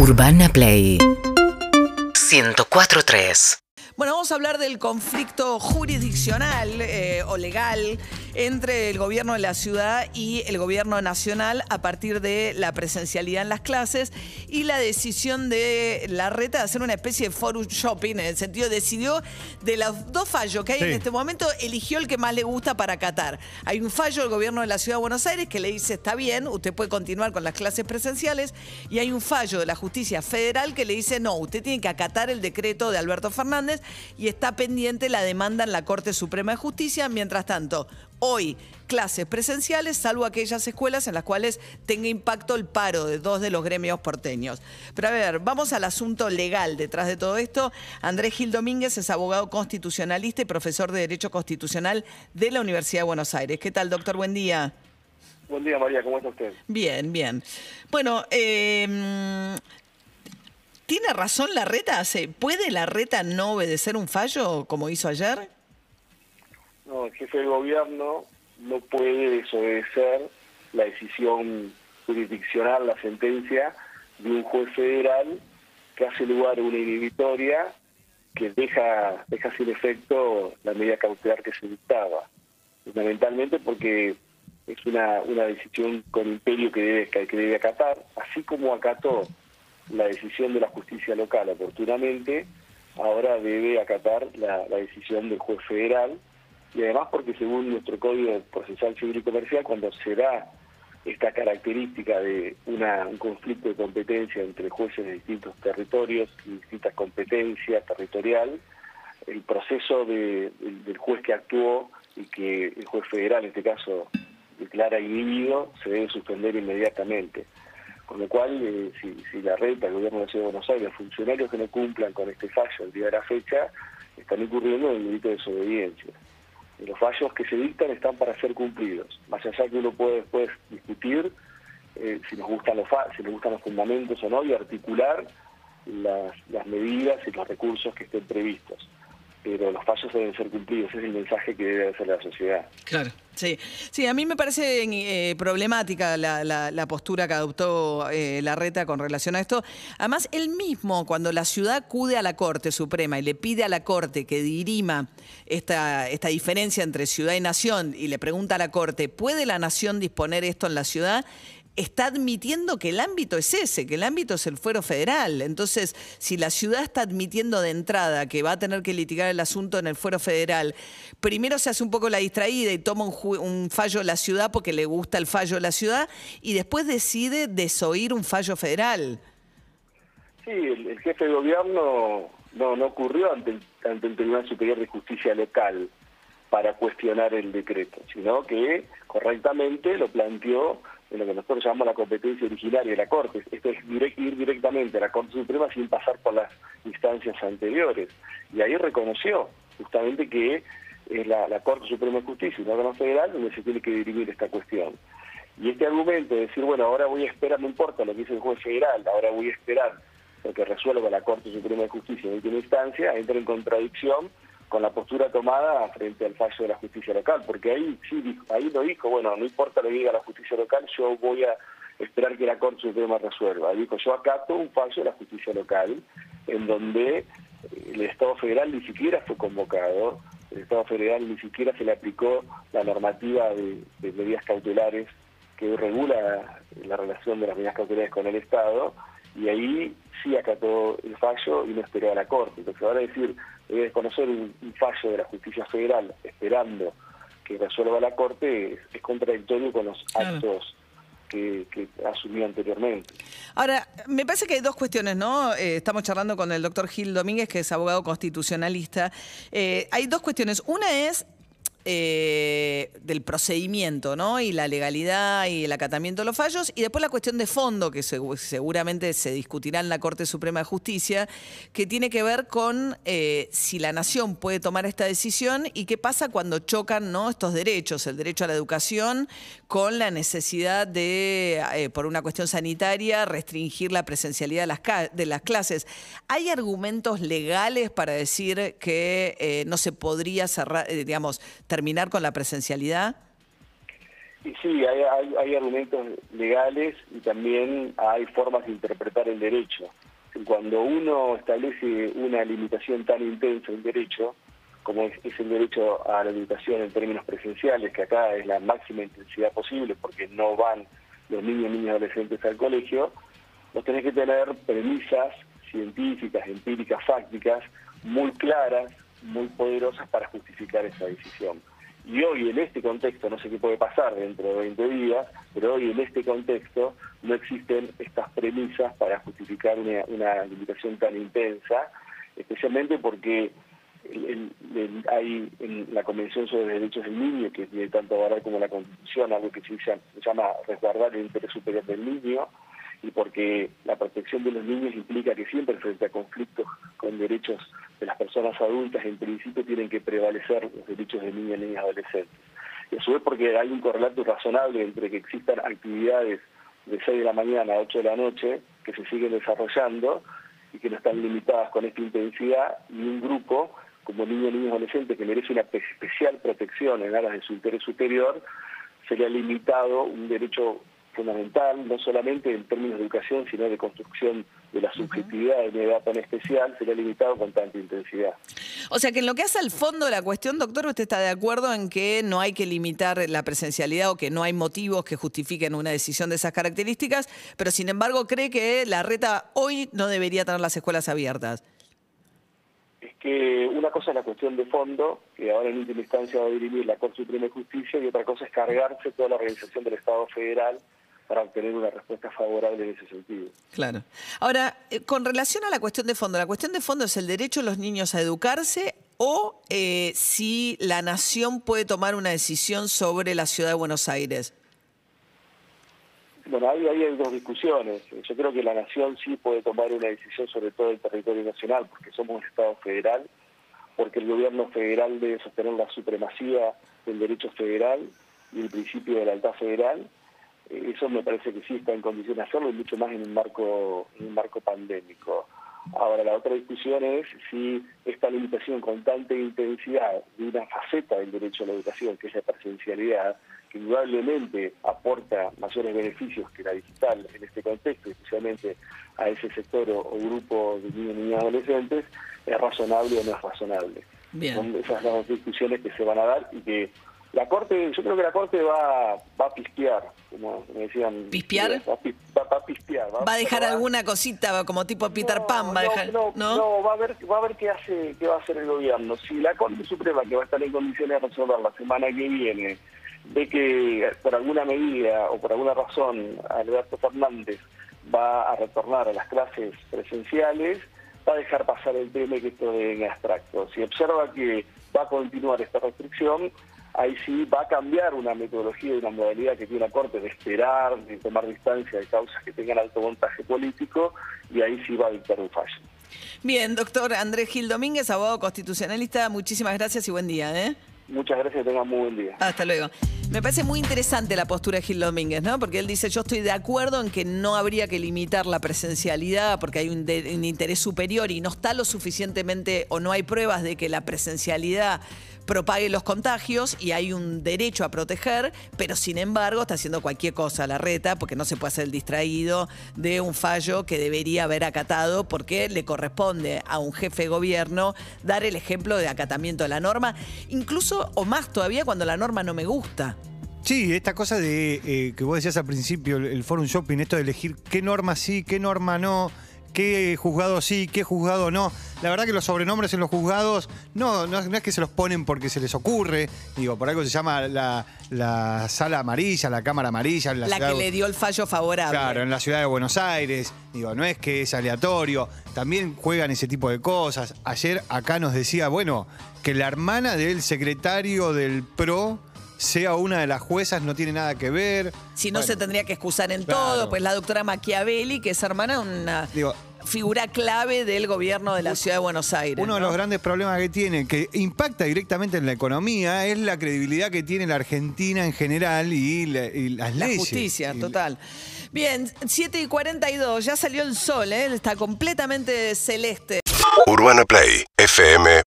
Urbana Play. 104.3 Bueno, vamos a hablar del conflicto jurisdiccional eh, o legal entre el gobierno de la ciudad y el gobierno nacional a partir de la presencialidad en las clases y la decisión de la reta de hacer una especie de forum shopping, en el sentido decidió de los dos fallos que hay en este momento, eligió el que más le gusta para acatar. Hay un fallo del gobierno de la ciudad de Buenos Aires que le dice está bien, usted puede continuar con las clases presenciales y hay un fallo de la justicia federal que le dice no, usted tiene que acatar el decreto de Alberto Fernández y está pendiente la demanda en la Corte Suprema de Justicia. Mientras tanto, hoy clases presenciales, salvo aquellas escuelas en las cuales tenga impacto el paro de dos de los gremios porteños. Pero a ver, vamos al asunto legal detrás de todo esto. Andrés Gil Domínguez es abogado constitucionalista y profesor de Derecho Constitucional de la Universidad de Buenos Aires. ¿Qué tal, doctor? Buen día. Buen día, María. ¿Cómo está usted? Bien, bien. Bueno, eh, ¿tiene razón la reta? ¿Puede la reta no obedecer un fallo como hizo ayer? No, el jefe del gobierno no puede desobedecer la decisión jurisdiccional, la sentencia de un juez federal que hace lugar a una inhibitoria que deja, deja sin efecto la medida cautelar que se dictaba. Fundamentalmente porque es una, una decisión con imperio que debe, que debe acatar, así como acató la decisión de la justicia local oportunamente, ahora debe acatar la, la decisión del juez federal y además porque según nuestro Código Procesal Civil y Comercial, cuando se da esta característica de un conflicto de competencia entre jueces de distintos territorios y distintas competencias territorial, el proceso de, del juez que actuó y que el juez federal, en este caso, declara inhibido, se debe suspender inmediatamente. Con lo cual, eh, si, la reta, el gobierno de la Ciudad de Buenos Aires, funcionarios que no cumplan con este fallo el día de la fecha, están incurriendo en el delito de desobediencia los fallos que se dictan están para ser cumplidos. Más allá que uno puede después discutir eh, si nos gustan los si nos gustan los fundamentos o no y articular las, las medidas y los recursos que estén previstos pero los fallos deben ser cumplidos, ese es el mensaje que debe hacer la sociedad. Claro, sí. Sí, a mí me parece eh, problemática la, la, postura que adoptó eh, la reta con relación a esto. Además, él mismo, cuando la ciudad acude a la Corte Suprema y le pide a la Corte que dirima esta, esta diferencia entre ciudad y nación y le pregunta a la Corte, ¿puede la nación disponer esto en la ciudad? Está admitiendo que el ámbito es ese, que el ámbito es el fuero federal. Entonces, si la ciudad está admitiendo de entrada que va a tener que litigar el asunto en el fuero federal, primero se hace un poco la distraída y toma un, fallo de la ciudad porque le gusta el fallo de la ciudad y después decide desoír un fallo federal. Sí, el, jefe de gobierno no, no ocurrió ante ante el Tribunal Superior de Justicia local para cuestionar el decreto, sino que correctamente lo planteó en lo que nosotros llamamos la competencia originaria de la Corte. Esto es ir directamente a la Corte Suprema sin pasar por las instancias anteriores. Y ahí reconoció justamente que es la, Corte Suprema de Justicia, un órgano federal, donde se tiene que dirimir esta cuestión. Y este argumento de decir, bueno, ahora voy a esperar, no importa lo que dice el juez federal, ahora voy a esperar lo que resuelva la Corte Suprema de Justicia en última instancia, entra en contradicción con la postura tomada frente al fallo de la justicia local, porque ahí sí, ahí lo dijo, bueno, no importa lo que diga la justicia local, yo voy a esperar que la Corte Suprema resuelva. Dijo, yo acato un fallo de la justicia local, en donde el Estado federal ni siquiera fue convocado, el Estado federal ni siquiera se le aplicó la normativa de, medidas cautelares que regula la relación de las medidas cautelares con el Estado, y ahí sí acató el fallo y no esperó a la Corte. Entonces ahora decir, debe desconocer un, fallo de la justicia federal esperando que resuelva la Corte es, contradictorio con los actos que, asumió anteriormente. Ahora, me parece que hay dos cuestiones, ¿no? Eh, estamos charlando con el doctor Gil Domínguez, que es abogado constitucionalista. Eh, hay dos cuestiones. Una es eh, del procedimiento, ¿no? Y la legalidad y el acatamiento de los fallos. Y después la cuestión de fondo, que seguramente se discutirá en la Corte Suprema de Justicia, que tiene que ver con eh, si la nación puede tomar esta decisión y qué pasa cuando chocan ¿no? estos derechos, el derecho a la educación con la necesidad de, eh, por una cuestión sanitaria, restringir la presencialidad de las, de las clases. ¿Hay argumentos legales para decir que no se podría cerrar, digamos, terminar con la presencialidad? Sí, hay, hay, argumentos legales y también hay formas de interpretar el derecho. Cuando uno establece una limitación tan intensa en derecho, como es, el derecho a la educación en términos presenciales, que acá es la máxima intensidad posible porque no van los niños, niñas adolescentes al colegio, vos tenés que tener premisas científicas, empíricas, fácticas, muy claras, muy poderosas para justificar esa decisión. Y hoy en este contexto, no sé qué puede pasar dentro de 20 días, pero hoy en este contexto no existen estas premisas para justificar una, una limitación tan intensa, especialmente porque hay en la Convención sobre los Derechos del Niño, que tiene tanto valor como la Constitución, algo que se, se llama resguardar el interés superior del niño, y porque la protección de los niños implica que siempre frente a conflictos con derechos de las personas adultas, en principio tienen que prevalecer los derechos de niños, niñas y adolescentes. Y a su vez porque hay un correlato razonable entre que existan actividades de 6 de la mañana a 8 de la noche que se siguen desarrollando y que no están limitadas con esta intensidad, y un grupo como niños, niños adolescentes que merece una especial protección en aras de su interés superior, se le ha limitado un derecho fundamental, no solamente en términos de educación, sino de construcción de la subjetividad de una edad tan especial, se le ha limitado con tanta intensidad. O sea que en lo que hace al fondo de la cuestión, doctor, usted está de acuerdo en que no hay que limitar la presencialidad o que no hay motivos que justifiquen una decisión de esas características, pero sin embargo cree que la reta hoy no debería tener las escuelas abiertas es que una cosa es la cuestión de fondo, que ahora en última instancia va a dirimir la Corte Suprema de Justicia, y otra cosa es cargarse toda la organización del Estado federal para obtener una respuesta favorable en ese sentido. Claro. Ahora, eh, con relación a la cuestión de fondo, ¿la cuestión de fondo es el derecho de los niños a educarse o eh, si la nación puede tomar una decisión sobre la ciudad de Buenos Aires? Bueno, ahí, hay dos discusiones. Yo creo que la nación sí puede tomar una decisión sobre todo el territorio nacional, porque somos un Estado federal, porque el gobierno federal debe sostener la supremacía del derecho federal y el principio de la lealtad federal. Eso me parece que sí está en condiciones de hacerlo, y mucho más en un marco, en un marco pandémico. Ahora, la otra discusión es si esta limitación con tanta intensidad de una faceta del derecho a la educación, que es la presencialidad, que indudablemente aporta mayores beneficios que la digital en este contexto, especialmente a ese sector o, grupo de niños y niñas adolescentes, es razonable o no es razonable. Son esas dos discusiones que se van a dar y que la Corte, yo creo que la Corte va, va a pispear, como me decían. ¿Pispear? Va, a pispear. Va, a dejar alguna cosita como tipo Peter Pan, va a dejar. No, no, va a ver, va a ver qué hace, qué va a hacer el gobierno. Si la Corte Suprema, que va a estar en condiciones de resolver la semana que viene, ve que por alguna medida o por alguna razón Alberto Fernández va a retornar a las clases presenciales, va a dejar pasar el tema que esto en abstracto. Si observa que va a continuar esta restricción, ahí sí va a cambiar una metodología y una modalidad que tiene la Corte de esperar, de tomar distancia de causas que tengan alto montaje político, y ahí sí va a dictar un fallo. Bien, doctor Andrés Gil Domínguez, abogado constitucionalista, muchísimas gracias y buen día. ¿eh? Muchas gracias, tengan muy buen día. Hasta luego. Me parece muy interesante la postura de Gil Domínguez, ¿no? Porque él dice, yo estoy de acuerdo en que no habría que limitar la presencialidad porque hay un, interés superior y no está lo suficientemente o no hay pruebas de que la presencialidad propague los contagios y hay un derecho a proteger, pero sin embargo está haciendo cualquier cosa la reta porque no se puede hacer el distraído de un fallo que debería haber acatado porque le corresponde a un jefe de gobierno dar el ejemplo de acatamiento de la norma, incluso o más todavía cuando la norma no me gusta. Sí, esta cosa de eh, que vos decías al principio, el, forum shopping, esto de elegir qué norma sí, qué norma no qué juzgado sí, qué juzgado no. La verdad que los sobrenombres en los juzgados no, no, es que se los ponen porque se les ocurre. Digo, por algo se llama la, sala amarilla, la cámara amarilla. la, la que le dio el fallo favorable. Claro, en la ciudad de Buenos Aires. Digo, no es que es aleatorio. También juegan ese tipo de cosas. Ayer acá nos decía, bueno, que la hermana del secretario del PRO sea una de las juezas no tiene nada que ver. Si no se tendría que excusar en todo, pues la doctora Machiavelli, que es hermana una figura clave del gobierno de la ciudad de Buenos Aires. Uno de los grandes problemas que tiene, que impacta directamente en la economía, es la credibilidad que tiene la Argentina en general y, las leyes. La justicia, total. Bien, 7 y 42, ya salió el sol, ¿eh? está completamente celeste. Urbana Play, FM.